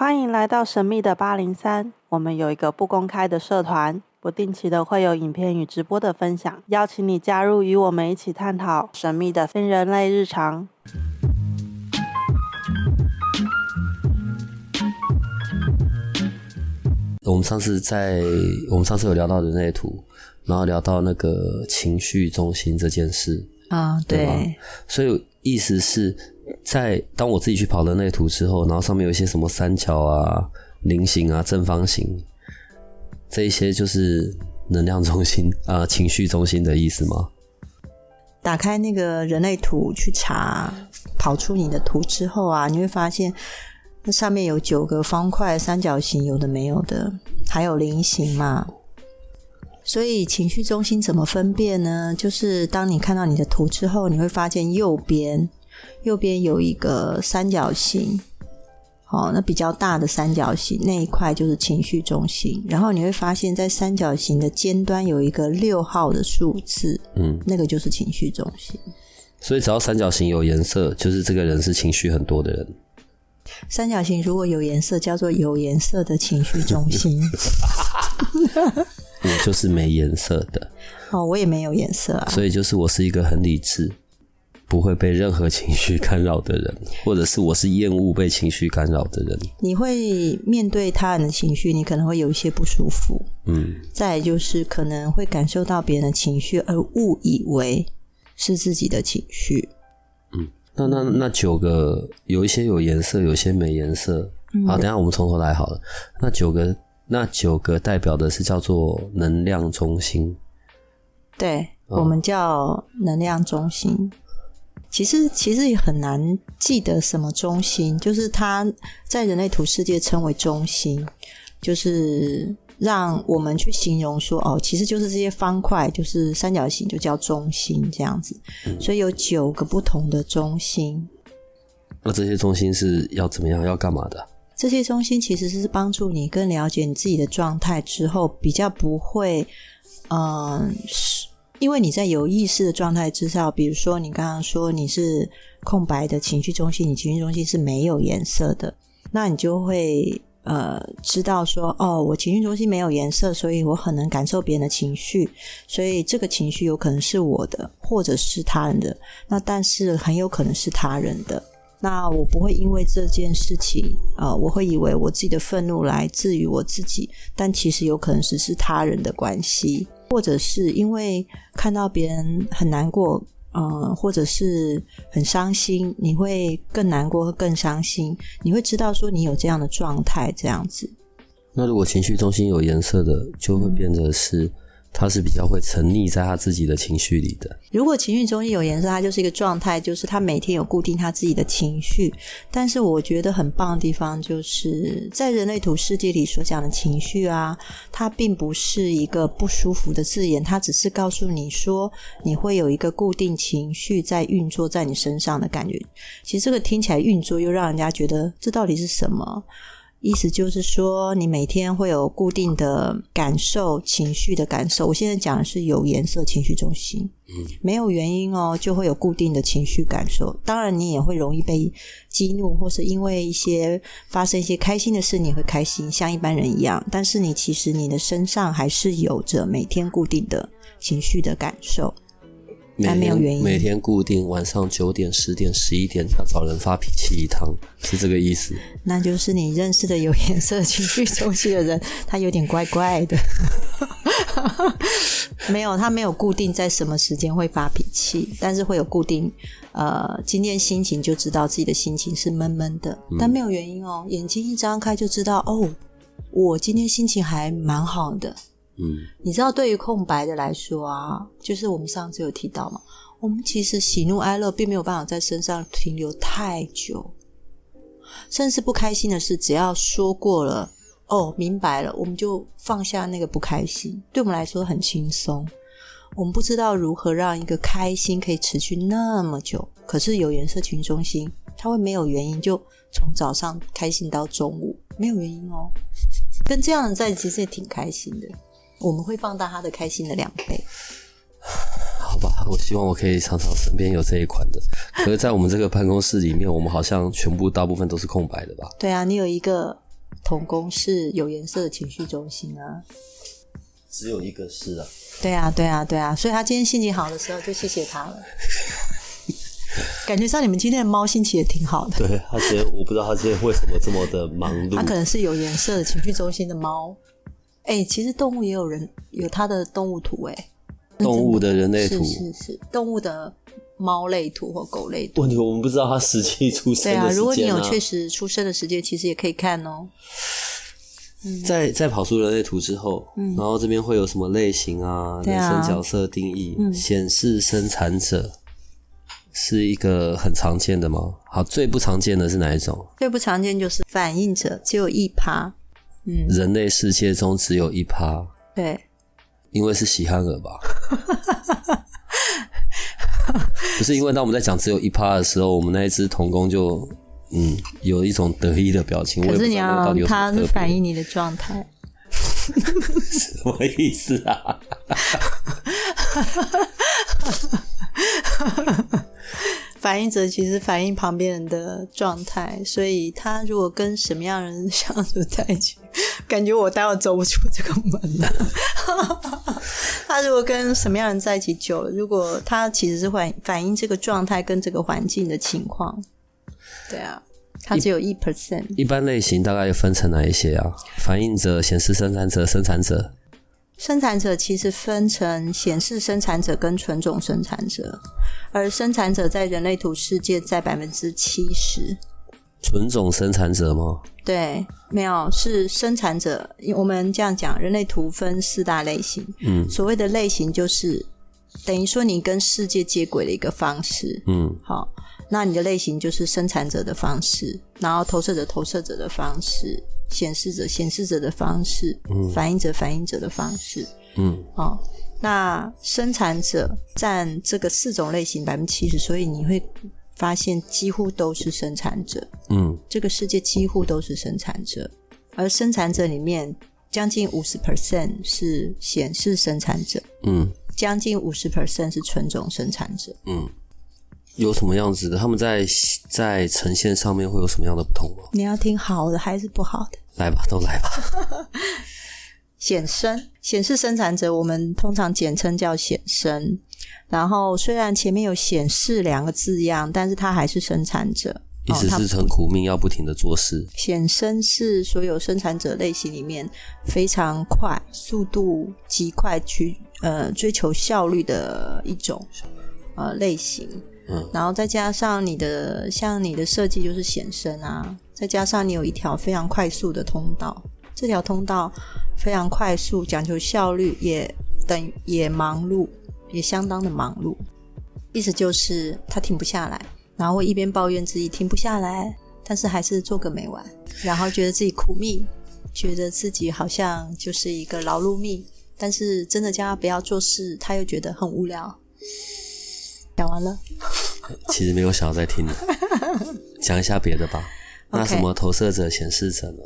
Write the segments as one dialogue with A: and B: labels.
A: 欢迎来到神秘的八零三。我们有一个不公开的社团，不定期的会有影片与直播的分享，邀请你加入，与我们一起探讨神秘的非人类日常。
B: 我们上次在我们上次有聊到人类图，然后聊到那个情绪中心这件事，
C: 啊，
B: 对吧
C: 对，
B: 所以意思是在当我自己去跑人类图之后，然后上面有一些什么三角啊、菱形啊、正方形，这一些就是能量中心啊、情绪中心的意思吗？
C: 打开那个人类图去查，跑出你的图之后啊，你会发现那上面有九个方块、三角形，有的没有的，还有菱形嘛。所以情绪中心怎么分辨呢？就是当你看到你的图之后，你会发现右边右边有一个三角形，哦，那比较大的三角形那一块就是情绪中心。然后你会发现在三角形的尖端有一个六号的数字，
B: 嗯，
C: 那个就是情绪中心。
B: 所以只要三角形有颜色，就是这个人是情绪很多的人。
C: 三角形如果有颜色，叫做有颜色的情绪中心。
B: 我就是没颜色的，
C: 哦，我也没有颜色啊。
B: 所以就是我是一个很理智，不会被任何情绪干扰的人，或者是我是厌恶被情绪干扰的人。
C: 你会面对他人的情绪，你可能会有一些不舒服。
B: 嗯，
C: 再来就是可能会感受到别人的情绪，而误以为是自己的情绪。
B: 嗯那那那九个有一些有颜色，有些没颜色。好，等一下我们从头来好了。那九个那九个代表的是叫做能量中心。
C: 对，我们叫能量中心。其实其实也很难记得什么中心，就是它在人类图世界称为中心，就是让我们去形容说，哦，其实就是这些方块，就是三角形，就叫中心这样子。所以有九个不同的中心，
B: 那这些中心是要怎么样？要干嘛的？
C: 这些中心其实是帮助你更了解你自己的状态之后，比较不会，嗯、是因为你在有意识的状态之下，比如说你刚刚说你是空白的情绪中心，你情绪中心是没有颜色的，那你就会呃知道说，哦，我情绪中心没有颜色，所以我很能感受别人的情绪，所以这个情绪有可能是我的，或者是他人的，那但是很有可能是他人的。那我不会因为这件事情，呃，我会以为我自己的愤怒来自于我自己，但其实有可能只是他人的关系，或者是因为看到别人很难过，呃，或者是很伤心，你会更难过和更伤心，你会知道说你有这样的状态，这样子。
B: 那如果情绪中心有颜色的，就会变得是他是比较会沉溺在他自己的情绪里的。
C: 如果情绪中心有颜色，它就是一个状态，就是他每天有固定他自己的情绪。但是我觉得很棒的地方，就是在人类图世界里所讲的情绪啊，它并不是一个不舒服的字眼，它只是告诉你说你会有一个固定情绪在运作在你身上的感觉。其实这个听起来运作又让人家觉得这到底是什么？意思就是说，你每天会有固定的感受、情绪的感受。我现在讲的是有颜色情绪中心，没有原因哦，就会有固定的情绪感受。当然，你也会容易被激怒，或是因为一些发生一些开心的事，你会开心，像一般人一样。但是你其实你的身上还是有着每天固定的情绪的感受。
B: 每天
C: 但没有原因
B: 每天固定晚上九点、十点、十一点要找人发脾气一趟，是这个意思。
C: 那就是你认识的有颜色情绪周期的人，他有点怪怪的。没有，他没有固定在什么时间会发脾气，但是会有固定。呃，今天心情就知道自己的心情是闷闷的，但没有原因哦。眼睛一张开就知道，哦，我今天心情还蛮好的。
B: 嗯，
C: 你知道，对于空白的来说啊，就是我们上次有提到嘛，我们其实喜怒哀乐并没有办法在身上停留太久，甚至不开心的事，只要说过了，哦，明白了，我们就放下那个不开心，对我们来说很轻松。我们不知道如何让一个开心可以持续那么久，可是有颜色群中心，它会没有原因就从早上开心到中午，没有原因哦。跟这样的在一起其实也挺开心的，我们会放大他的开心的两倍。
B: 好吧，我希望我可以常常身边有这一款的。可是，在我们这个办公室里面，我们好像全部大部分都是空白的吧？
C: 对啊，你有一个童工是有颜色的情绪中心啊。
B: 只有一个是啊，
C: 对啊，对啊，对啊，所以他今天心情好的时候就谢谢他了。感觉上你们今天的猫心情也挺好的。
B: 对他今天我不知道他今天为什么这么的忙
C: 碌。他
B: 可，
C: 能是有颜色的情绪中心的猫。哎、其实动物也有人有它的动物图哎、
B: 动物的人类图。
C: 是是是，动物的猫类图或狗类图。
B: 问题我们不知道它实际出生
C: 对啊，
B: 的时
C: 如果你有确实出生的时间，其实也可以看哦。
B: 在在跑出人类图之后，然后这边会有什么类型啊、人生角色定义、
C: 嗯
B: 显示生产者，是一个很常见的吗？好，最不常见的是哪一种？
C: 最不常见就是反应者只有一趴，嗯，
B: 人类世界中只有一趴，
C: 对，
B: 因为是喜憨儿吧？不是因为当我们在讲只有一趴的时候，我们那一只童工就嗯有一种得意的表情。
C: 可是你要
B: 知道那个到底有什么
C: 它是反映你的状态。
B: 什么意思啊？
C: 反映者其实反映旁边人的状态，所以他如果跟什么样的人相处在一起，感觉我待会走不出这个门了。他如果跟什么样的人在一起久了，如果他其实是反反映这个状态跟这个环境的情况，对啊，他只有一 percent。
B: 一般类型大概分成哪一些啊？反映者、显示生产者、生产者。
C: 生产者其实分成显示生产者跟纯种生产者，而生产者在人类图世界在百分之七十。
B: 纯种生产者吗？
C: 对，没有是生产者。我们这样讲，人类图分四大类型。
B: 嗯
C: 所谓的类型就是等于说你跟世界接轨的一个方式。
B: 嗯
C: 好，那你的类型就是生产者的方式，然后投射者投射者的方式，显示者显示者的方式，反映者反映者的方式。
B: 嗯
C: 哦，那生产者占这个四种类型百分之七十，所以你会发现几乎都是生产者。
B: 嗯
C: 这个世界几乎都是生产者，而生产者里面将近五十 percent 是显示生产者，
B: 嗯
C: 将近五十 percent 是纯种生产者。
B: 嗯，有什么样子的？他们在在呈现上面会有什么样的不同吗？
C: 你要听好的还是不好的？
B: 来吧，都来吧。
C: 显生显示生产者，我们通常简称叫显生。然后虽然前面有显示两个字样，但是它还是生产者。
B: 意思是很苦命，要不停的做事。
C: 显身是所有生产者类型里面非常快、速度极快去呃追求效率的一种呃类型。
B: 嗯，
C: 然后再加上你的像你的设计就是显身啊，再加上你有一条非常快速的通道，这条通道非常快速，讲求效率，也等也忙碌，也相当的忙碌。意思就是他停不下来，然后会一边抱怨自己停不下来，但是还是做个没完，然后觉得自己苦命，觉得自己好像就是一个劳碌命，但是真的叫他不要做事，他又觉得很无聊。讲完了，
B: 其实没有想要再听的，讲一下别的吧。那什么投射者、显示者呢？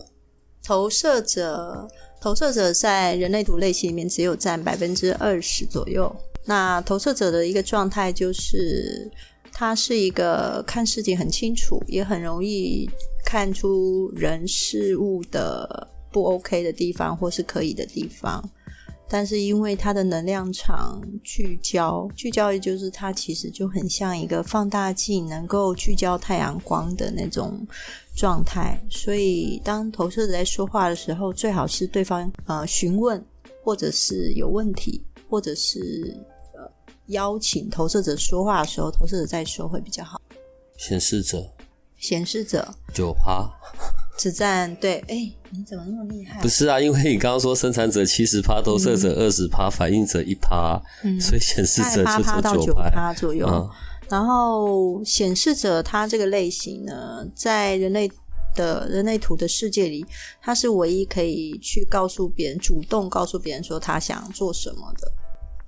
C: 投射者，投射者在人类图类型里面只有占百分之二十左右。那投射者的一个状态就是，他是一个看事情很清楚，也很容易看出人事物的不 OK 的地方或是可以的地方。但是因为他的能量场聚焦，聚焦也就是他其实就很像一个放大镜，能够聚焦太阳光的那种状态。所以当投射者在说话的时候，最好是对方呃询问，或者是有问题，或者是邀请投射者说话的时候，投射者再说会比较好。
B: 显示者
C: 显示者
B: 九趴，
C: 只占对，哎，你怎么那么厉害
B: 不？是啊，因为你刚刚说生产者七十趴，投射者二十趴，反应者一趴，所以显示者
C: 八
B: 就
C: 趴到九
B: 只有九趴。
C: 趴左右。
B: 嗯
C: 然后显示者他这个类型呢，在人类的人类图的世界里，他是唯一可以去告诉别人、主动告诉别人说他想做什么的。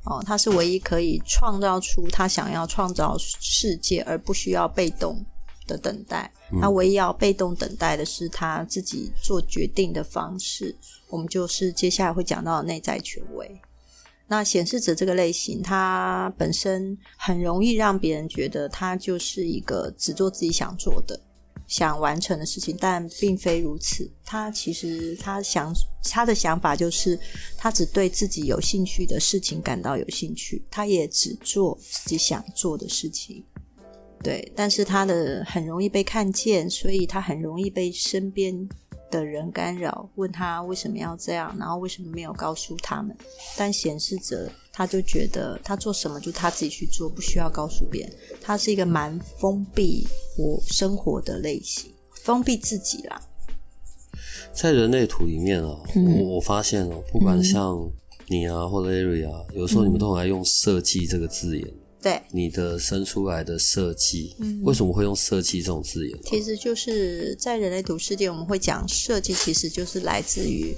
C: 哦，他是唯一可以创造出他想要创造世界，而不需要被动的等待。他唯一要被动等待的是他自己做决定的方式。我们就是接下来会讲到的内在权威。那显示者这个类型，他本身很容易让别人觉得他就是一个只做自己想做的，想完成的事情，但并非如此。他其实他想他的想法就是，他只对自己有兴趣的事情感到有兴趣，他也只做自己想做的事情。对，但是他的很容易被看见，所以他很容易被身边的人干扰，问他为什么要这样，然后为什么没有告诉他们。但显示者他就觉得他做什么就他自己去做，不需要告诉别人。他是一个蛮封闭我生活的类型，封闭自己啦。
B: 在人类图里面啊，
C: 嗯
B: 我我发现哦，不管像你啊或 Larry 啊，有时候你们都很爱用“设计”这个字眼。
C: 对，
B: 你的生出来的设计，
C: 嗯
B: 为什么会用设计这种字眼？
C: 其实就是在人类图世界，我们会讲设计，其实就是来自于。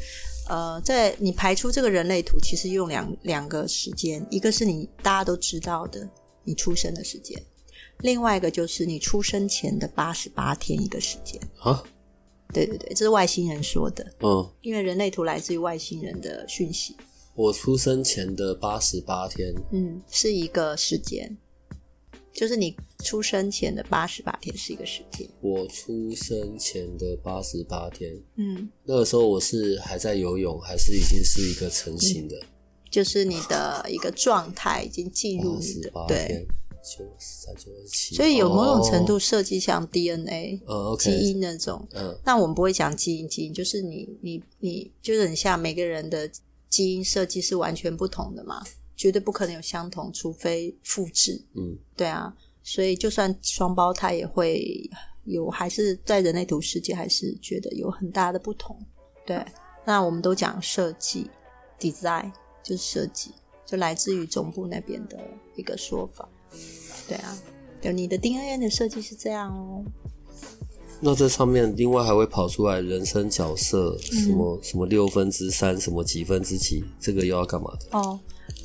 C: 呃，在你排出这个人类图，其实用两两个时间，一个是你大家都知道的你出生的时间，另外一个就是你出生前的八十八天一个时间。
B: 啊，
C: 对对对，这是外星人说的，
B: 嗯，
C: 因为人类图来自于外星人的讯息，
B: 我出生前的八十八天，
C: 嗯，是一个时间，就是你出生前的八十八天是一个时间，
B: 我出生前的八十八天，
C: 嗯，
B: 那个时候我是还在游泳，还是已经是一个成型的？
C: 就是你的一个状态已经进入
B: 八
C: 你的
B: 十八
C: 对。
B: 天，，九十三、九十七，
C: 所以有某种程度
B: 哦，
C: 设计像 DNA、基因那种。
B: 嗯。
C: 那我们不会讲基因，基因就是你你你，就是很像每个人的基因设计是完全不同的嘛，绝对不可能有相同，除非复制。
B: 嗯，
C: 对啊，所以就算双胞胎也会有，还是在人类图世界还是觉得有很大的不同。对，那我们都讲设计 design 就是设计，就来自于总部那边的一个说法。对啊，就你的 DNA 的设计是这样哦。
B: 那这上面另外还会跑出来人生角色，
C: 嗯
B: 什么什么六分之三，什么几分之几，这个又要干嘛的？
C: 哦，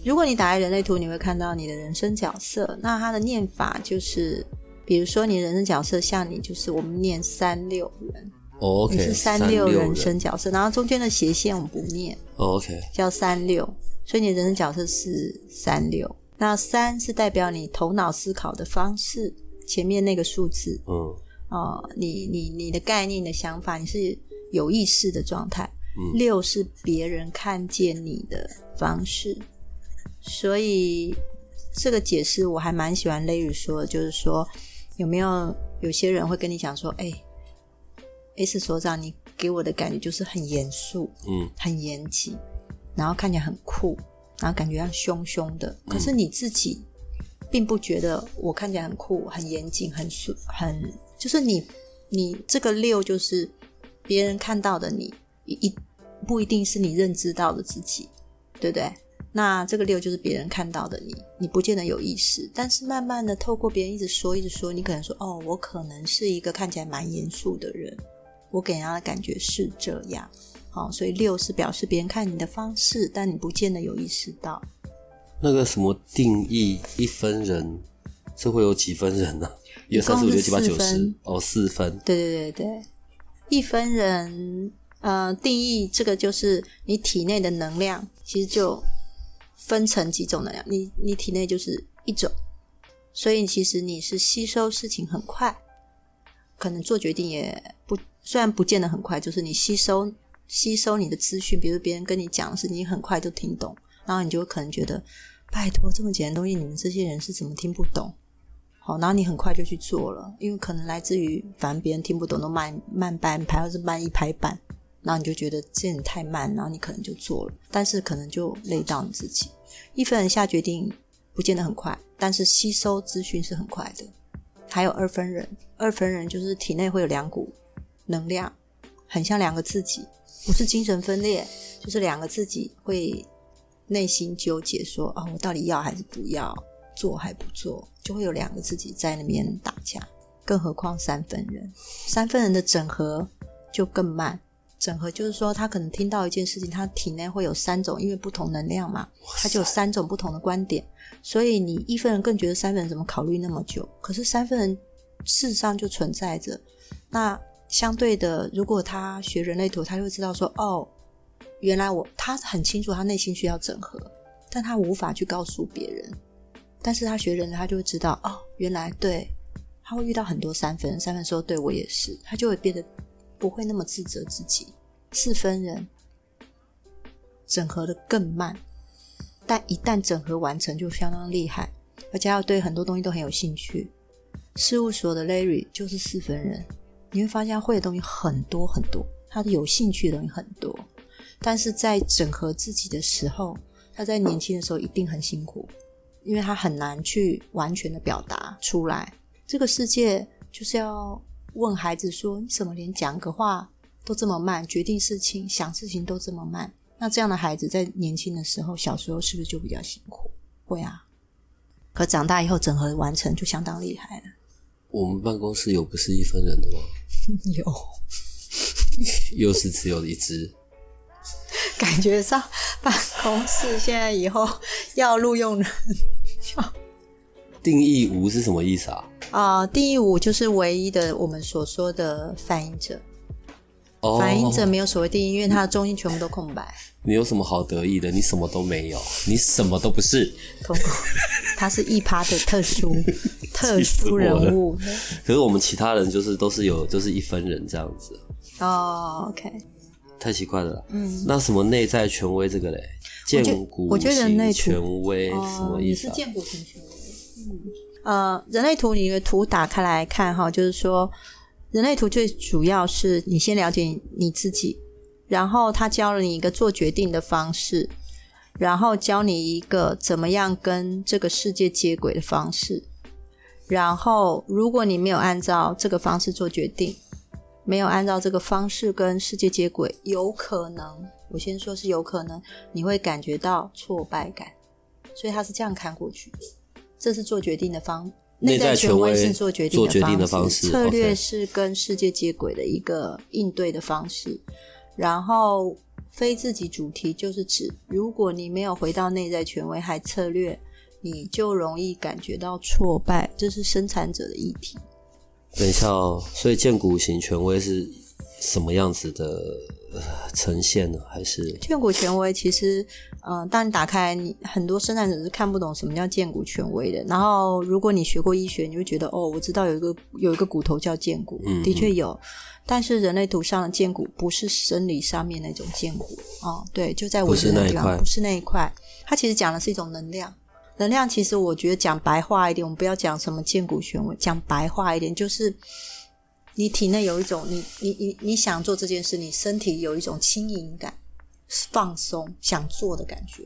C: 如果你打开人类图，你会看到你的人生角色。那它的念法就是，比如说你人生角色像你，就是我们念三六人，
B: 哦
C: 你是
B: 三
C: 六人
B: 人
C: 生角色，然后中间的斜线我们不念，
B: 哦，OK，
C: 叫三六，所以你的人生角色是三六。那三是代表你头脑思考的方式，前面那个数字
B: 嗯
C: 哦，你你你的概念、你的想法，你是有意识的状态。
B: 嗯
C: 六是别人看见你的方式，所以这个解释我还蛮喜欢 Larry 说的，就是说有没有有些人会跟你讲说，哎、S 所长，你给我的感觉就是很严肃、
B: 嗯。
C: 很严谨，然后看起来很酷，然后感觉像凶凶的，可是你自己并不觉得我看起来很酷、很严谨、很肃、很就是你你这个六就是别人看到的你一一不一定是你认知到的自己，对不对？那这个六就是别人看到的你，你不见得有意识，但是慢慢的透过别人一直说一直说，你可能说哦，我可能是一个看起来蛮严肃的人，我给人家的感觉是这样。好、所以六是表示别人看你的方式，但你不见得有意识到。
B: 那个什么定义一分人，这会有几分人呢、一
C: 一
B: 二三四五六七八九十，哦，四分。
C: 对对对对，一分人，呃，定义这个就是你体内的能量，其实就分成几种能量。你你体内就是一种，所以其实你是吸收事情很快，可能做决定也不虽然不见得很快，就是你吸收吸收你的资讯，比如别人跟你讲的事情，你很快就听懂，然后你就可能觉得，拜托这么简单东西，你们这些人是怎么听不懂？好，然后你很快就去做了，因为可能来自于反正别人听不懂都慢慢半拍或是慢一拍半，然后你就觉得这人太慢，然后你可能就做了，但是可能就累到你自己。一分人下决定不见得很快，但是吸收资讯是很快的。还有二分人，二分人就是体内会有两股能量，很像两个自己，不是精神分裂，就是两个自己会内心纠结说，哦，我到底要还是不要？做还不做，就会有两个自己在那边打架。更何况三分人，三分人的整合就更慢。整合就是说，他可能听到一件事情，他体内会有三种，因为不同能量嘛，他就有三种不同的观点。所以你一分人更觉得三分人怎么考虑那么久？可是三分人事实上就存在着。那相对的，如果他学人类图，他就会知道说，哦，原来我他很清楚他内心需要整合，但他无法去告诉别人。但是他学人了，他就会知道哦，原来对，他会遇到很多三分人，三分人说对我也是，他就会变得不会那么自责自己。四分人整合的更慢，但一旦整合完成就相当厉害，而且要对很多东西都很有兴趣。事务所的 Larry 就是四分人，你会发现他会的东西很多很多，他有兴趣的东西很多，但是在整合自己的时候，他在年轻的时候一定很辛苦，因为他很难去完全的表达出来。这个世界就是要问孩子说：“你怎么连讲个话都这么慢，决定事情、想事情都这么慢？”那这样的孩子在年轻的时候，小时候是不是就比较辛苦？会啊。可长大以后整合完成就相当厉害了。
B: 我们办公室有不是一分人的吗？
C: 有，
B: 又是只有一只。
C: 感觉上办公室现在以后要录用人，
B: 定义无是什么意思啊？
C: 啊，定义五就是唯一的我们所说的反应者。
B: 哦，
C: 反应者没有所谓定义，因为它的中心全部都空白。
B: 你有什么好得意的？你什么都没有，你什么都不是。
C: 通过，他是一趴的特殊 特殊人物。
B: 可是我们其他人就是都是有，就是一分人这样子。
C: 哦，OK。
B: 太奇怪了。嗯。那什么内在权威这个嘞？建骨
C: 我觉得内
B: 权威什么意思？
C: 是建骨型权威。嗯。呃，人类图，你的图打开来看哈，就是说，人类图最主要是你先了解你自己。然后他教了你一个做决定的方式，然后教你一个怎么样跟这个世界接轨的方式。然后，如果你没有按照这个方式做决定，没有按照这个方式跟世界接轨，有可能，我先说是有可能，你会感觉到挫败感。所以他是这样看过去，这是做决定的方，
B: 内在权威
C: 是做决定
B: 的方式，
C: 策略是跟世界接轨的一个应对的方式。然后，非自己主题就是指，如果你没有回到内在权威还策略，你就容易感觉到挫败。这是生产者的议题。
B: 等一下哦，所以建股型权威是什么样子的呈现呢？还是
C: 建股权威？其实，嗯，当你打开，你很多生产者是看不懂什么叫建股权威的。然后，如果你学过医学，你会觉得哦，我知道有一个有一个骨头叫建骨，的确有。但是人类图上的剑骨不是生理上面那种剑骨哦，对，就在我
B: 的
C: 地方，不是那一块。它其实讲的是一种能量，能量其实我觉得讲白话一点，我们不要讲什么剑骨权威，讲白话一点，就是你体内有一种你你你你想做这件事，你身体有一种轻盈感、放松、想做的感觉。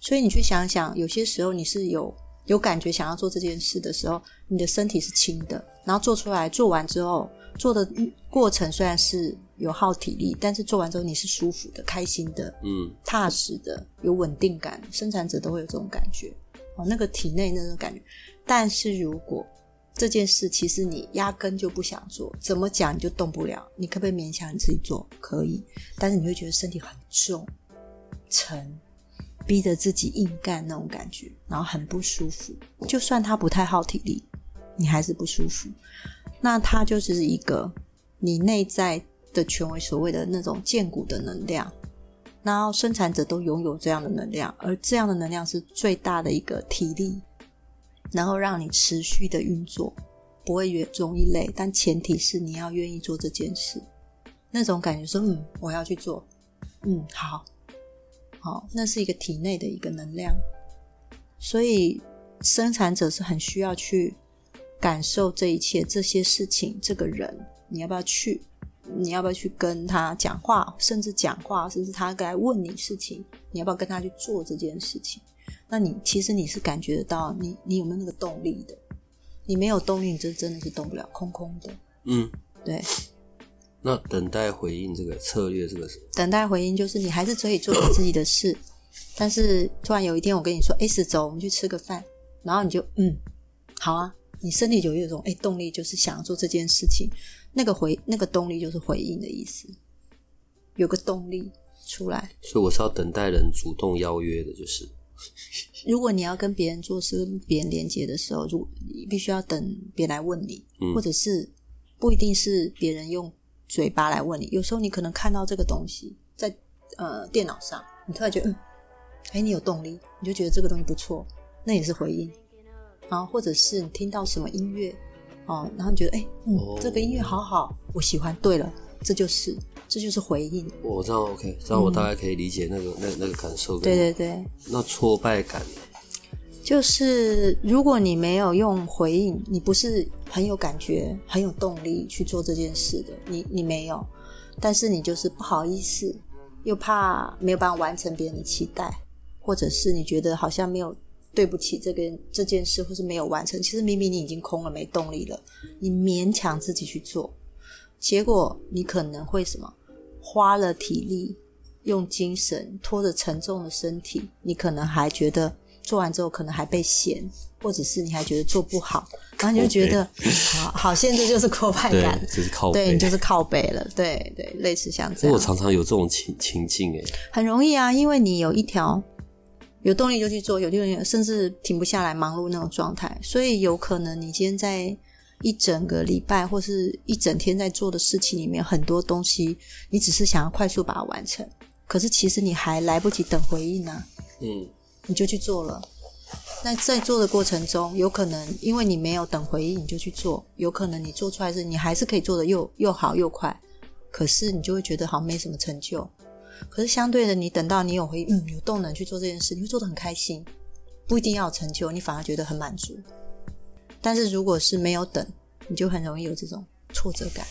C: 所以你去想想，有些时候你是有有感觉想要做这件事的时候，你的身体是轻的，然后做出来，做完之后。做的过程虽然是有耗体力，但是做完之后你是舒服的、开心的、
B: 嗯，
C: 踏实的、有稳定感。生产者都会有这种感觉哦，那个体内那种感觉。但是如果这件事其实你压根就不想做，怎么讲你就动不了，你可不可以勉强你自己做？可以，但是你会觉得身体很重、沉，逼着自己硬干那种感觉，然后很不舒服。就算它不太耗体力，你还是不舒服。那它就是一个你内在的权威，所谓的那种建骨的能量，然后生产者都拥有这样的能量，而这样的能量是最大的一个体力，然后让你持续的运作，不会越容易累，但前提是你要愿意做这件事，那种感觉说，嗯，我要去做，嗯，好，好，那是一个体内的一个能量，所以生产者是很需要去。感受这一切，这些事情，这个人，你要不要去？你要不要去跟他讲话？甚至讲话，甚至他该问你事情，你要不要跟他去做这件事情？那你其实你是感觉得到，你你有没有那个动力的？你没有动力，你这真的是动不了，空空的。
B: 嗯，
C: 对。
B: 那等待回应这个策略，这个是
C: 等待回应，就是你还是可以做你自己的事，但是突然有一天我跟你说，S 走，我们去吃个饭，然后你就嗯，好啊。你身体就有一种哎动力，就是想要做这件事情，那个回那个动力就是回应的意思，有个动力出来。
B: 所以我是要等待人主动邀约的，就是。
C: 如果你要跟别人做事、跟别人连接的时候，如你必须要等别人来问你，或者是不一定是别人用嘴巴来问你，有时候你可能看到这个东西在呃电脑上，你突然觉得嗯，哎，你有动力，你就觉得这个东西不错，那也是回应。然后，或者是你听到什么音乐，哦，然后你觉得哎，嗯，
B: 哦
C: 这个音乐好好，我喜欢。对了，这就是这就是回应。
B: 我这样 OK，这样我大概可以理解那个、那那个感受。
C: 对对对，
B: 那挫败感，
C: 就是如果你没有用回应，你不是很有感觉、很有动力去做这件事的，你你没有，但是你就是不好意思，又怕没有办法完成别人的期待，或者是你觉得好像没有对不起这个这件事，或是没有完成，其实明明你已经空了，没动力了，你勉强自己去做，结果你可能会什么，花了体力，用精神拖着沉重的身体，你可能还觉得做完之后可能还被嫌，或者是你还觉得做不好，然后你就觉得好好，现在就是挫败感，，
B: 就是靠背。
C: 对你就是靠背了，对对，类似像这样，
B: 我常常有这种情情境，哎，
C: 很容易啊，因为你有一条有动力就去做，有动力甚至停不下来，忙碌那种状态，所以有可能你今天在一整个礼拜或是一整天在做的事情里面，很多东西你只是想要快速把它完成，可是其实你还来不及等回应呢、
B: 嗯，
C: 你就去做了。那在做的过程中，有可能因为你没有等回应，你就去做，有可能你做出来是你还是可以做的又又好又快，可是你就会觉得好像没什么成就。可是相对的，你等到你有回应，嗯，有动能去做这件事，你会做得很开心，不一定要有成就，你反而觉得很满足。但是如果是没有等，你就很容易有这种挫折感。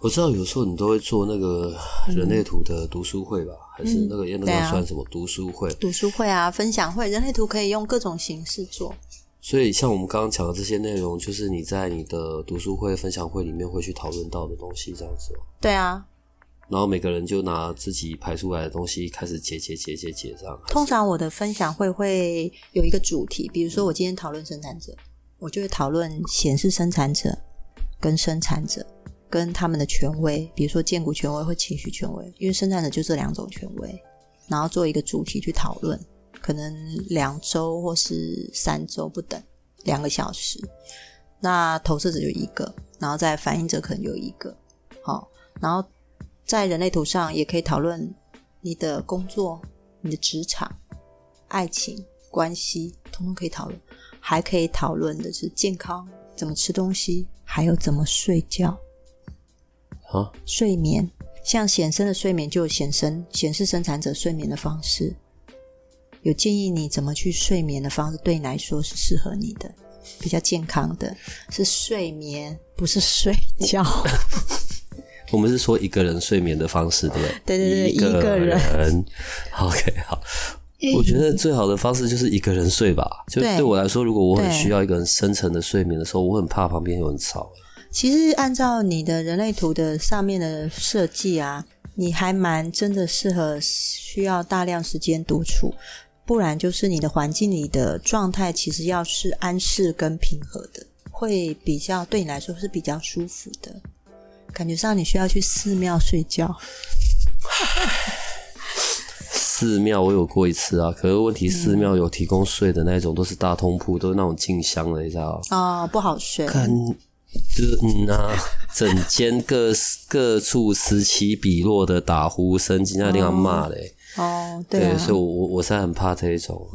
B: 我知道有时候你都会做那个人类图的读书会吧，还是那个那个算什么读书会？
C: 读书会啊，分享会，人类图可以用各种形式做。
B: 所以像我们刚刚讲的这些内容，就是你在你的读书会、分享会里面会去讨论到的东西，这样子吗。
C: 对啊，
B: 然后每个人就拿自己排出来的东西开始解解解解解，这样。
C: 通常我的分享会会有一个主题，比如说我今天讨论生产者，我就会讨论显示生产者跟生产者跟他们的权威，比如说建股权威或情绪权威，因为生产者就这两种权威，然后做一个主题去讨论，可能两周或是三周不等，两个小时。那投射者就一个，然后再反应者可能有一个，好，然后在人类图上也可以讨论你的工作、你的职场、爱情关系，通通可以讨论。还可以讨论的是健康，怎么吃东西，还有怎么睡觉。
B: 啊，
C: 睡眠，像显生的睡眠就有显生显示生产者睡眠的方式，有建议你怎么去睡眠的方式，对你来说是适合你的，比较健康的是睡眠，不是睡觉。
B: 我们是说一个人睡眠的方式，对不对？
C: 对对对
B: 一个
C: 人。
B: OK，好。我觉得最好的方式就是一个人睡吧。就
C: 对
B: 对我来说，如果我很需要一个人深层的睡眠的时候，我很怕旁边有人吵。
C: 其实按照你的人类图的上面的设计啊，你还蛮真的适合需要大量时间独处，不然就是你的环境里的状态其实要是安适跟平和的，会比较对你来说是比较舒服的。感觉上你需要去寺庙睡觉，
B: 寺庙我有过一次啊，可是问题寺庙有提供睡的那种，都是大通铺，都是那种静香的，你知道？
C: 哦，不好睡。
B: 看，就是嗯啊，整间各各处此起彼落的打呼声，今天令人骂嘞。
C: 哦，对啊，
B: 所以我我我是很怕这一种。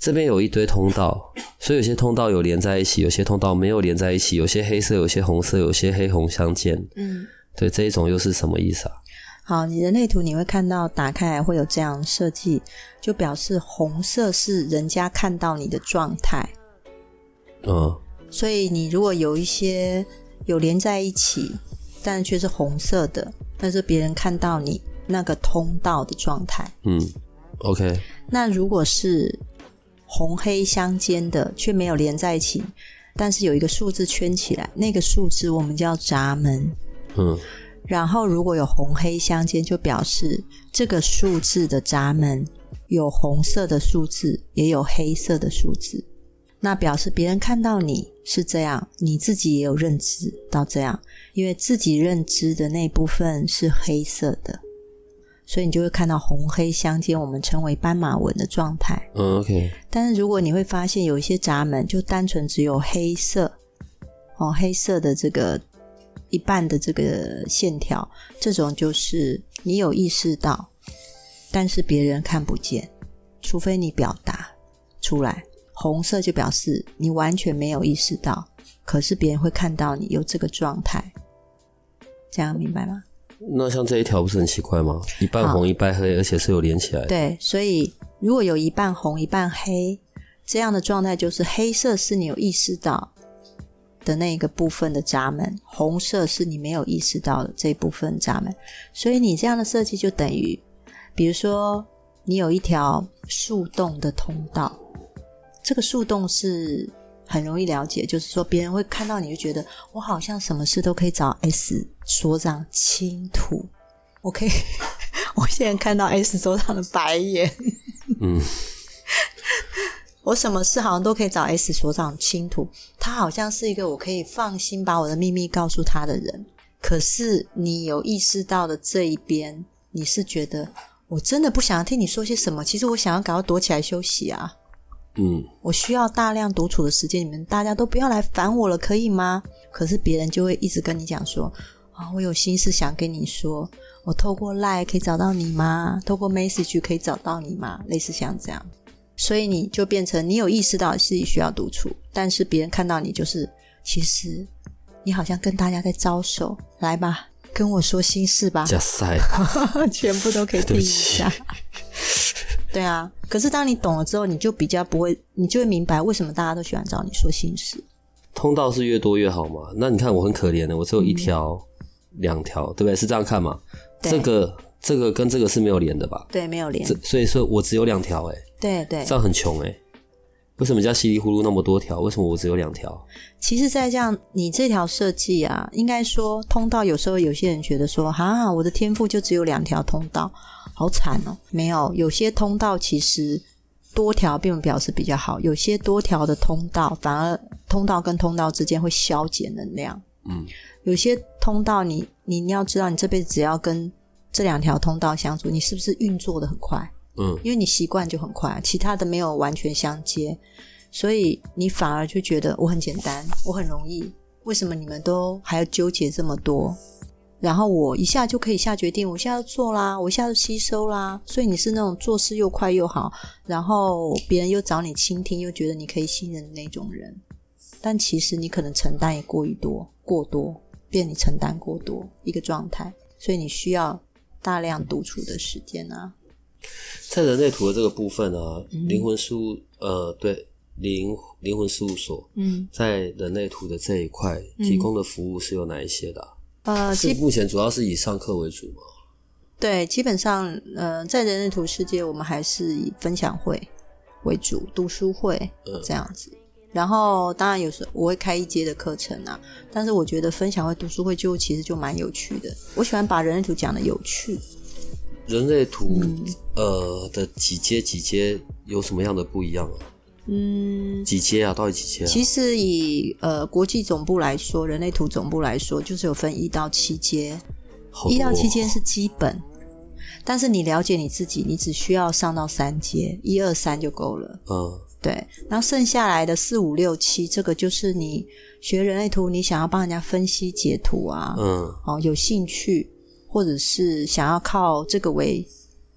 B: 这边有一堆通道，所以有些通道有连在一起，有些通道没有连在一起，有些黑色，有些红色，有些黑红相间。
C: 嗯，
B: 对，这一种又是什么意思啊？
C: 好，你人类图你会看到打开来会有这样设计，就表示红色是人家看到你的状态。
B: 嗯，
C: 所以你如果有一些有连在一起，但却是红色的，但是别人看到你那个通道的状态。
B: 嗯，OK，
C: 那如果是红黑相间的，却没有连在一起，但是有一个数字圈起来，那个数字我们叫闸门。
B: 嗯
C: 然后如果有红黑相间，就表示这个数字的闸门有红色的数字，也有黑色的数字。那表示别人看到你是这样，你自己也有认知到这样，因为自己认知的那部分是黑色的，所以你就会看到红黑相间，我们称为斑马纹的状态。
B: 嗯，OK，
C: 但是如果你会发现有一些闸门就单纯只有黑色，哦，黑色的这个一半的这个线条，这种就是你有意识到，但是别人看不见，除非你表达出来。红色就表示你完全没有意识到，可是别人会看到你有这个状态，这样明白吗？
B: 那像这一条不是很奇怪吗？一半红一半黑，而且是有连起来的。
C: 对，所以如果有一半红一半黑这样的状态，就是黑色是你有意识到的那个部分的闸门，红色是你没有意识到的这一部分闸门。所以你这样的设计就等于，比如说你有一条树洞的通道，这个树洞是很容易了解，就是说别人会看到你就觉得我好像什么事都可以找 S 所长倾吐。OK，我现在看到 S 所长的白眼。
B: 嗯，
C: 我什么事好像都可以找 S 所长倾吐，他好像是一个我可以放心把我的秘密告诉他的人。可是你有意识到的这一边，你是觉得我真的不想要听你说些什么，其实我想要赶快躲起来休息啊。
B: 嗯，
C: 我需要大量独处的时间，你们大家都不要来烦我了，可以吗？可是别人就会一直跟你讲说啊，我有心事想跟你说，我透过 Line 可以找到你吗？透过 Message 可以找到你吗？类似像这样，所以你就变成你有意识到自己需要独处，但是别人看到你就是其实你好像跟大家在招手，来吧，跟我说心事吧，
B: 加塞，
C: 全部都可以听一下。对啊，可是当你懂了之后，你就比较不会，你就会明白为什么大家都喜欢找你说心事。
B: 通道是越多越好嘛？那你看我很可怜的，我只有一条、两条，对不对？是这样看嘛？
C: 对
B: 这个这个跟这个是没有连的吧？
C: 对，没有连
B: 这，所以说我只有两条，哎，
C: 对对
B: 这。样很穷哎。为什么叫稀里糊涂那么多条？为什么我只有两条？
C: 其实，在这样你这条设计啊，应该说通道，有时候有些人觉得说，哈，我的天赋就只有两条通道，好惨哦。没有，有些通道其实多条并不表示比较好，有些多条的通道反而通道跟通道之间会消减能量。
B: 嗯，
C: 有些通道你你你要知道，你这辈子只要跟这两条通道相处，你是不是运作的很快？
B: 嗯，
C: 因为你习惯就很快，其他的没有完全相接，所以你反而就觉得我很简单，我很容易。为什么你们都还要纠结这么多？然后我一下就可以下决定，我现在就做啦，我一下就吸收啦。所以你是那种做事又快又好，然后别人又找你倾听，又觉得你可以信任的那种人。但其实你可能承担也过于多，过多，变你承担过多一个状态，所以你需要大量独处的时间啊。
B: 在人类图的这个部分啊，
C: 嗯
B: 灵魂事务呃，对灵灵魂事务所
C: 嗯，
B: 在人类图的这一块提供的服务是有哪一些的啊、
C: 呃，
B: 目前主要是以上课为主吗？
C: 对，基本上，呃，在人类图世界，我们还是以分享会为主，读书会
B: 嗯
C: 这样子。然后，当然有时候我会开一阶的课程啊，但是我觉得分享会、读书会就其实就蛮有趣的。我喜欢把人类图讲的有趣。
B: 人类图、
C: 嗯
B: 呃的几阶几阶有什么样的不一样啊？
C: 嗯，
B: 几阶啊？到底几阶啊？
C: 其实以呃国际总部来说，人类图总部来说，就是有分一到七阶，一到七阶是基本，但是你了解你自己，你只需要上到三阶，一二三就够了。
B: 嗯
C: 对，然后剩下来的四五六七，这个就是你学人类图，你想要帮人家分析解图啊，
B: 嗯
C: 哦，有兴趣，或者是想要靠这个为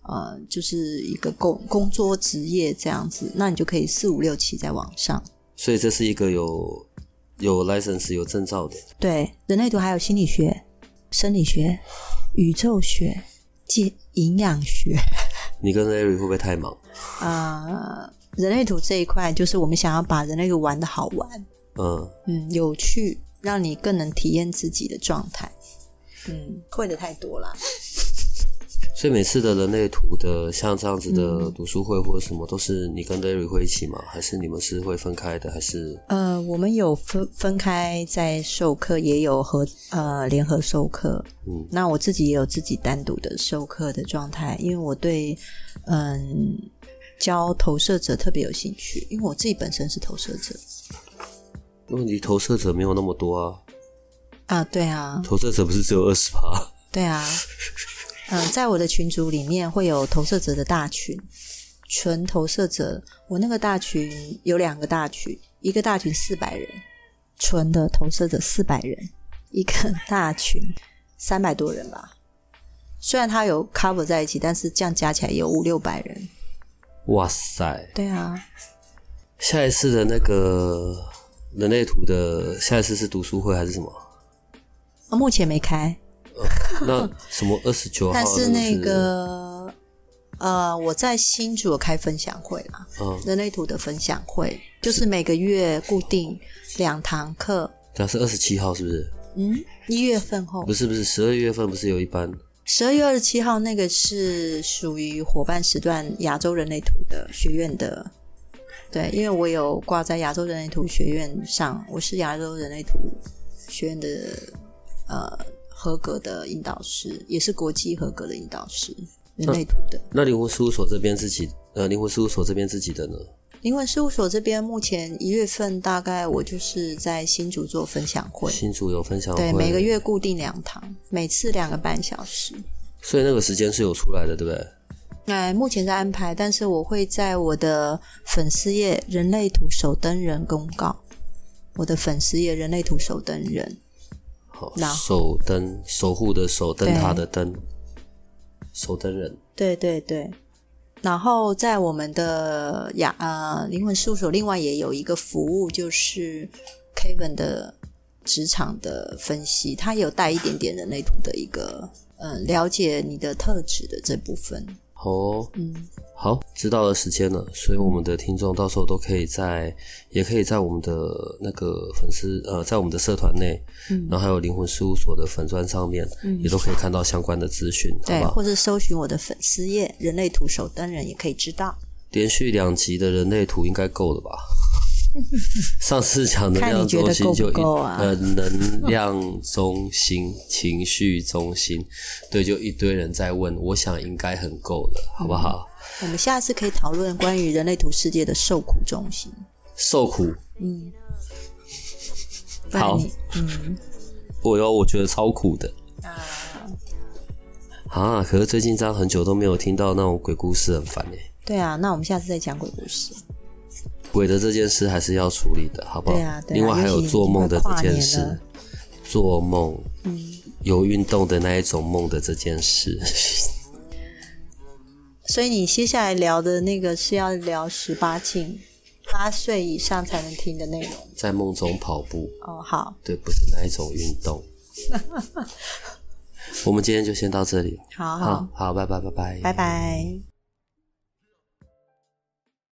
C: 呃，就是一个工工作职业这样子，那你就可以四五六七在网上。
B: 所以这是一个有有 license 有证照的。
C: 对，人类图还有心理学、生理学、宇宙学、介营养学。
B: 你跟 Larry 会不会太忙？
C: 呃，人类图这一块，就是我们想要把人类图玩的好玩，
B: 嗯，
C: 嗯，有趣，让你更能体验自己的状态。嗯，会的太多了。
B: 所以每次的人类图的像这样子
C: 嗯
B: 的读书会或者什么，都是你跟 Larry 会一起吗？还是你们是会分开的？还是
C: 呃，我们有分分开在授课，也有和呃联合授课。
B: 嗯，
C: 那我自己也有自己单独的授课的状态，因为我对嗯教投射者特别有兴趣，因为我自己本身是投射者
B: 问题投射者没有那么多啊？
C: 啊，对啊，
B: 投射者不是只有二十趴？
C: 对啊，嗯、在我的群组里面会有投射者的大群，纯投射者。我那个大群有两个大群，一个大群四百人，纯的投射者四百人，一个大群三百多人吧。虽然他有 cover 在一起，但是这样加起来有五六百人。
B: 哇塞！
C: 对啊，
B: 下一次的那个人类图的下一次是读书会还是什么？
C: 啊目前没开，
B: 那什么 二十九号？
C: 但是
B: 那
C: 那个呃，我在新竹有开分享会啦，
B: 嗯，
C: 人类图的分享会，就是每个月固定两堂课。
B: 对啊，是二十七号是不是？
C: 嗯，一月份后
B: 不，是不是，十二月份不是有一班？
C: 十二月二十七号那个是属于伙伴时段亚洲人类图的学院的。对，因为我有挂在亚洲人类图学院上，我是亚洲人类图学院的呃合格的引导师，也是国际合格的引导师，人类图的。
B: 那灵魂事务所这边自己呃，灵魂事务所这边自己的呢？
C: 灵魂事务所这边目前一月份大概我就是在新竹做分享会，
B: 新竹有分享会，
C: 对，每个月固定两堂，每次两个半小时。
B: 所以那个时间是有出来的，对不对？
C: 哎，目前在安排，但是我会在我的粉丝页“人类图手灯人”公告。我的粉丝页“人类图手灯人
B: 好
C: 然，后
B: 守灯守护的守，灯塔的灯，守灯人”，
C: 对对对。然后在我们的雅呃灵魂事务所，另外也有一个服务，就是 Kevin 的职场的分析，他有带一点点人类图的一个呃了解你的特质的这部分。
B: 好哦，
C: 嗯，
B: 好，知道了时间了，所以我们的听众到时候都可以在，也可以在我们的那个粉丝呃，在我们的社团内，
C: 嗯
B: 然后还有灵魂事务所的粉砖上面，嗯也都可以看到相关的资讯，
C: 对？或者搜寻我的粉丝页“人类图手灯人”也可以知道。
B: 连续两集的人类图应该够了吧？上次讲能量中心就呃能量中心、情绪中心，对，就一堆人在问，我想应该很够了，好不好？
C: 我们下次可以讨论关于人类图世界的受苦中心。
B: 受苦，
C: 嗯，
B: 好
C: 你嗯，
B: 我有，我觉得超苦的。啊，可是最近这样很久都没有听到那种鬼故事，很烦哎。
C: 对啊，那我们下次再讲鬼故事。
B: 鬼的这件事还是要处理的，好不好？
C: 对啊对啊
B: 另外还有做梦的这件事
C: 了，
B: 做梦
C: 嗯，
B: 有运动的那一种梦的这件事。
C: 所以你接下来聊的那个是要聊十八禁，八岁以上才能听的内容。
B: 在梦中跑步，
C: 哦，好，
B: 对，不是那一种运动。我们今天就先到这里，
C: 好
B: 好，好，拜拜，拜拜，
C: 拜拜。